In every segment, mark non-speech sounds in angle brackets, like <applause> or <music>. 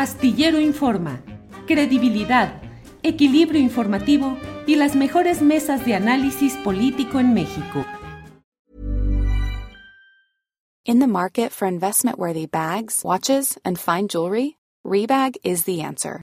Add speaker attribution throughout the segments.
Speaker 1: Astillero Informa, credibilidad, equilibrio informativo y las mejores mesas de análisis político en México.
Speaker 2: In the market for investment-worthy bags, watches, and fine jewelry, Rebag is the answer.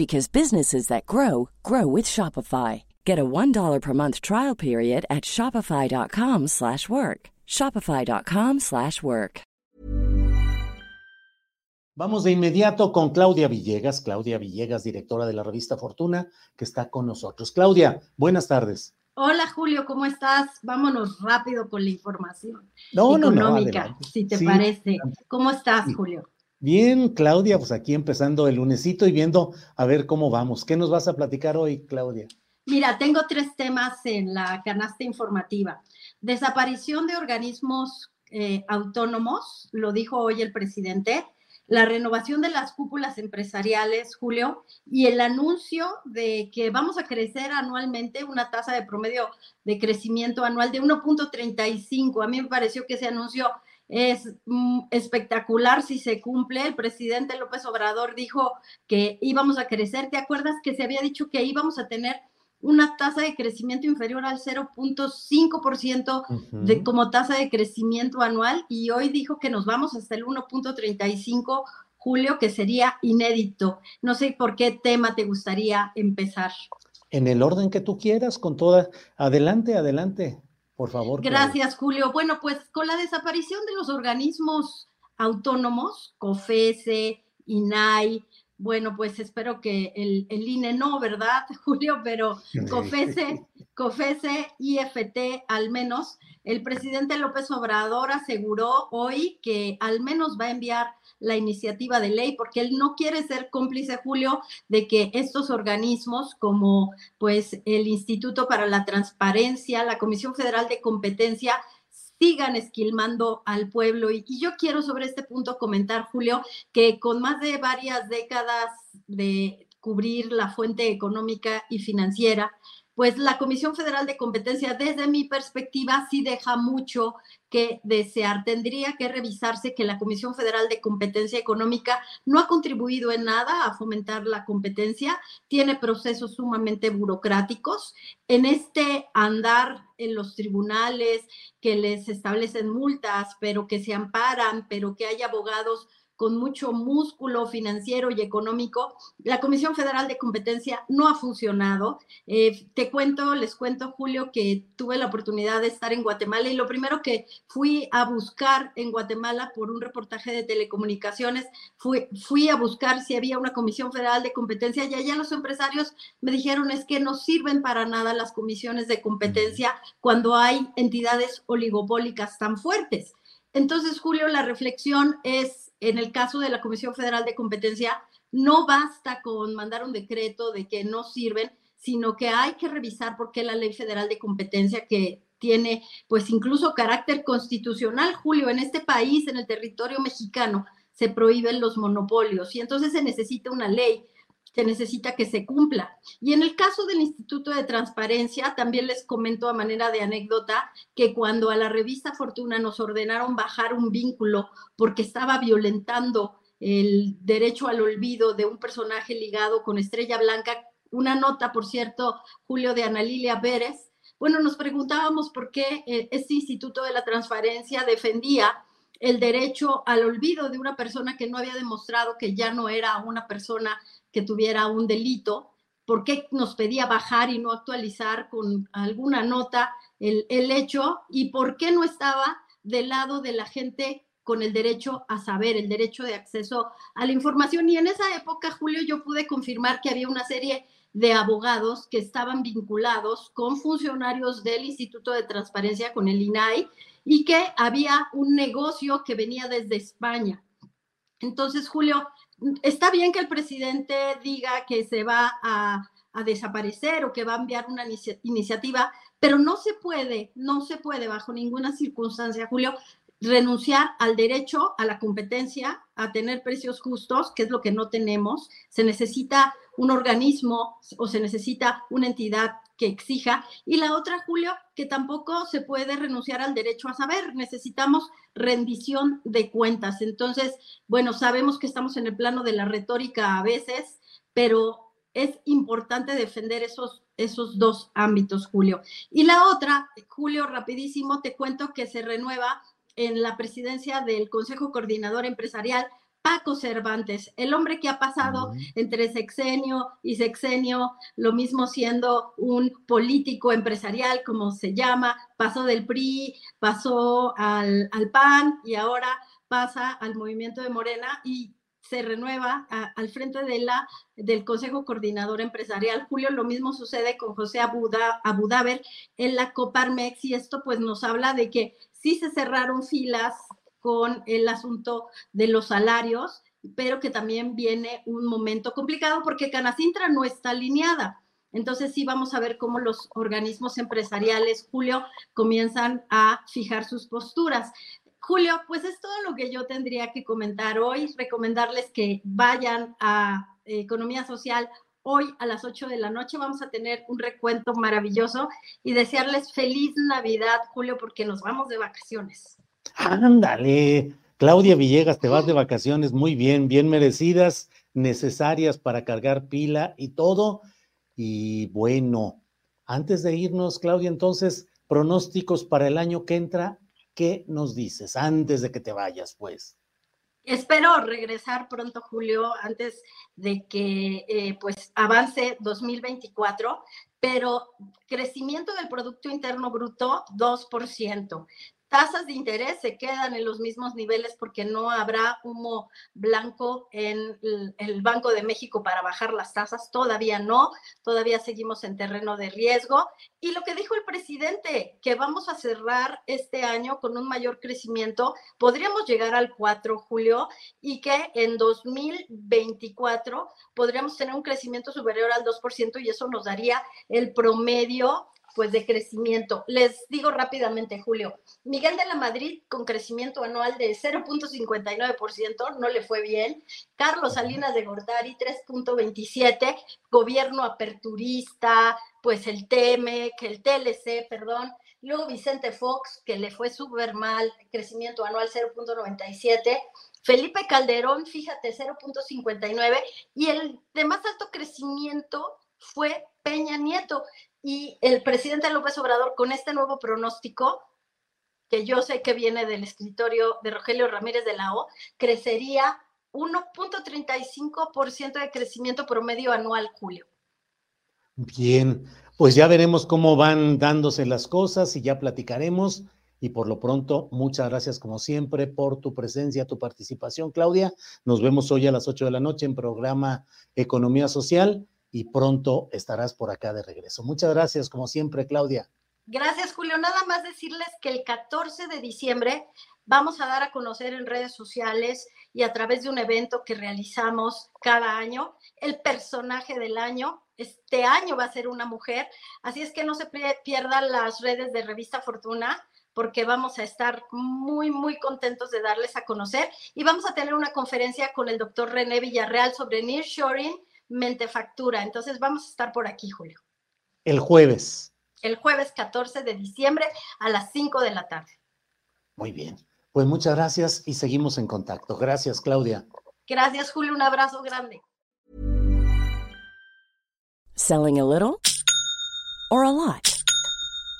Speaker 3: because businesses that grow grow with Shopify. Get a $1 per month trial period at shopify.com/work. shopify.com/work.
Speaker 4: Vamos de inmediato con Claudia Villegas, Claudia Villegas, directora de la revista Fortuna, que está con nosotros. Claudia, buenas tardes.
Speaker 5: Hola Julio, ¿cómo estás? Vámonos rápido con la información
Speaker 4: no,
Speaker 5: económica,
Speaker 4: no, no,
Speaker 5: si te parece. ¿Cómo estás, Julio?
Speaker 4: Bien, Claudia, pues aquí empezando el lunesito y viendo a ver cómo vamos. ¿Qué nos vas a platicar hoy, Claudia?
Speaker 5: Mira, tengo tres temas en la canasta informativa. Desaparición de organismos eh, autónomos, lo dijo hoy el presidente, la renovación de las cúpulas empresariales, Julio, y el anuncio de que vamos a crecer anualmente una tasa de promedio de crecimiento anual de 1.35. A mí me pareció que ese anuncio es mm, espectacular si se cumple. El presidente López Obrador dijo que íbamos a crecer. ¿Te acuerdas que se había dicho que íbamos a tener una tasa de crecimiento inferior al 0.5% de, como tasa de crecimiento anual? Y hoy dijo que nos vamos hasta el 1.35 julio, que sería inédito. No sé por qué tema te gustaría empezar.
Speaker 4: En el orden que tú quieras, con toda. Adelante, adelante. Por favor.
Speaker 5: Gracias, Julio. Bueno, pues con la desaparición de los organismos autónomos, COFESE, INAI, bueno, pues espero que el, el INE no, ¿verdad, <laughs> Julio? Pero COFESE, COFESE, IFT al menos, el presidente López Obrador aseguró hoy que al menos va a enviar la iniciativa de ley porque él no quiere ser cómplice, Julio, de que estos organismos como pues el Instituto para la Transparencia, la Comisión Federal de Competencia, sigan esquilmando al pueblo. Y, y, yo quiero sobre este punto comentar, Julio, que con más de varias décadas de cubrir la fuente económica y financiera, pues la Comisión Federal de Competencia, desde mi perspectiva, sí deja mucho que desear. Tendría que revisarse que la Comisión Federal de Competencia Económica no ha contribuido en nada a fomentar la competencia, tiene procesos sumamente burocráticos. En este andar en los tribunales que les establecen multas, pero que se amparan, pero que hay abogados con mucho músculo financiero y económico, la Comisión Federal de Competencia no ha funcionado. Eh, te cuento, les cuento, Julio, que tuve la oportunidad de estar en Guatemala y lo primero que fui a buscar en Guatemala por un reportaje de telecomunicaciones, fui, fui a buscar si había una Comisión Federal de Competencia y allá los empresarios me dijeron es que no sirven para nada las comisiones de competencia cuando hay entidades oligopólicas tan fuertes. Entonces, Julio, la reflexión es en el caso de la Comisión Federal de Competencia, no basta con mandar un decreto de que no sirven, sino que hay que revisar por qué la Ley Federal de Competencia que tiene pues incluso carácter constitucional, Julio, en este país, en el territorio mexicano, se prohíben los monopolios. Y entonces se necesita una ley se necesita que se cumpla. Y en el caso del Instituto de Transparencia, también les comento a manera de anécdota que cuando a la revista Fortuna nos ordenaron bajar un vínculo porque estaba violentando el derecho al olvido de un personaje ligado con Estrella Blanca, una nota, por cierto, Julio de Ana Lilia Pérez, bueno, nos preguntábamos por qué eh, este Instituto de la Transparencia defendía el derecho al olvido de una persona que no había demostrado que ya no era una persona que tuviera un delito, por qué nos pedía bajar y no actualizar con alguna nota el, el hecho y por qué no estaba del lado de la gente con el derecho a saber, el derecho de acceso a la información. Y en esa época, Julio, yo pude confirmar que había una serie de abogados que estaban vinculados con funcionarios del Instituto de Transparencia, con el INAI, y que había un negocio que venía desde España. Entonces, Julio, está bien que el presidente diga que se va a, a desaparecer o que va a enviar una iniciativa, pero no se puede, no se puede bajo ninguna circunstancia, Julio, renunciar al derecho a la competencia, a tener precios justos, que es lo que no tenemos. Se necesita un organismo o se necesita una entidad que exija. Y la otra, Julio, que tampoco se puede renunciar al derecho a saber. Necesitamos rendición de cuentas. Entonces, bueno, sabemos que estamos en el plano de la retórica a veces, pero es importante defender esos, esos dos ámbitos, Julio. Y la otra, Julio, rapidísimo, te cuento que se renueva en la presidencia del Consejo Coordinador Empresarial, Paco Cervantes, el hombre que ha pasado entre sexenio y sexenio, lo mismo siendo un político empresarial, como se llama, pasó del PRI, pasó al, al PAN y ahora pasa al movimiento de Morena y se renueva al frente de la, del Consejo Coordinador Empresarial. Julio, lo mismo sucede con José Abudaber en la Coparmex y esto pues nos habla de que sí se cerraron filas con el asunto de los salarios, pero que también viene un momento complicado porque Canacintra no está alineada. Entonces sí vamos a ver cómo los organismos empresariales, Julio, comienzan a fijar sus posturas. Julio, pues es todo lo que yo tendría que comentar hoy, recomendarles que vayan a Economía Social hoy a las 8 de la noche vamos a tener un recuento maravilloso y desearles feliz Navidad, Julio, porque nos vamos de vacaciones.
Speaker 4: Ándale, Claudia Villegas, te vas de vacaciones muy bien, bien merecidas, necesarias para cargar pila y todo. Y bueno, antes de irnos, Claudia, entonces, pronósticos para el año que entra, ¿qué nos dices antes de que te vayas, pues?
Speaker 5: Espero regresar pronto, Julio, antes de que eh, pues avance 2024, pero crecimiento del Producto Interno Bruto 2% tasas de interés se quedan en los mismos niveles porque no habrá humo blanco en el Banco de México para bajar las tasas, todavía no, todavía seguimos en terreno de riesgo. Y lo que dijo el presidente, que vamos a cerrar este año con un mayor crecimiento, podríamos llegar al 4, Julio, y que en 2024 podríamos tener un crecimiento superior al 2% y eso nos daría el promedio pues de crecimiento. Les digo rápidamente, Julio, Miguel de la Madrid con crecimiento anual de 0.59%, no le fue bien. Carlos Salinas de Gortari 3.27, gobierno aperturista, pues el TM, que el TLC, perdón. Luego Vicente Fox, que le fue súper mal, crecimiento anual 0.97. Felipe Calderón, fíjate, 0.59. Y el de más alto crecimiento fue Peña Nieto. Y el presidente López Obrador, con este nuevo pronóstico, que yo sé que viene del escritorio de Rogelio Ramírez de la O, crecería 1.35% de crecimiento promedio anual, Julio.
Speaker 4: Bien, pues ya veremos cómo van dándose las cosas y ya platicaremos. Y por lo pronto, muchas gracias como siempre por tu presencia, tu participación, Claudia. Nos vemos hoy a las 8 de la noche en programa Economía Social y pronto estarás por acá de regreso. Muchas gracias, como siempre, Claudia.
Speaker 5: Gracias, Julio. Nada más decirles que el 14 de diciembre vamos a dar a conocer en redes sociales y a través de un evento que realizamos cada año el personaje del año. Este año va a ser una mujer, así es que no se pierdan las redes de Revista Fortuna porque vamos a estar muy, muy contentos de darles a conocer y vamos a tener una conferencia con el doctor René Villarreal sobre nearshoring Mentefactura. Entonces vamos a estar por aquí, Julio.
Speaker 4: El jueves.
Speaker 5: El jueves 14 de diciembre a las 5 de la tarde.
Speaker 4: Muy bien. Pues muchas gracias y seguimos en contacto. Gracias, Claudia.
Speaker 5: Gracias, Julio. Un abrazo grande.
Speaker 3: Selling a little or a lot.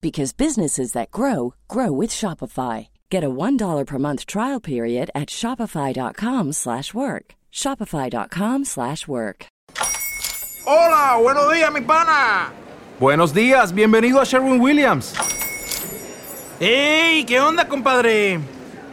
Speaker 3: because businesses that grow grow with Shopify. Get a $1 per month trial period at shopify.com/work. shopify.com/work.
Speaker 6: Hola, buenos días, mi pana. Buenos días, bienvenido a Sherwin Williams. ¡Ey! ¿Qué onda, compadre?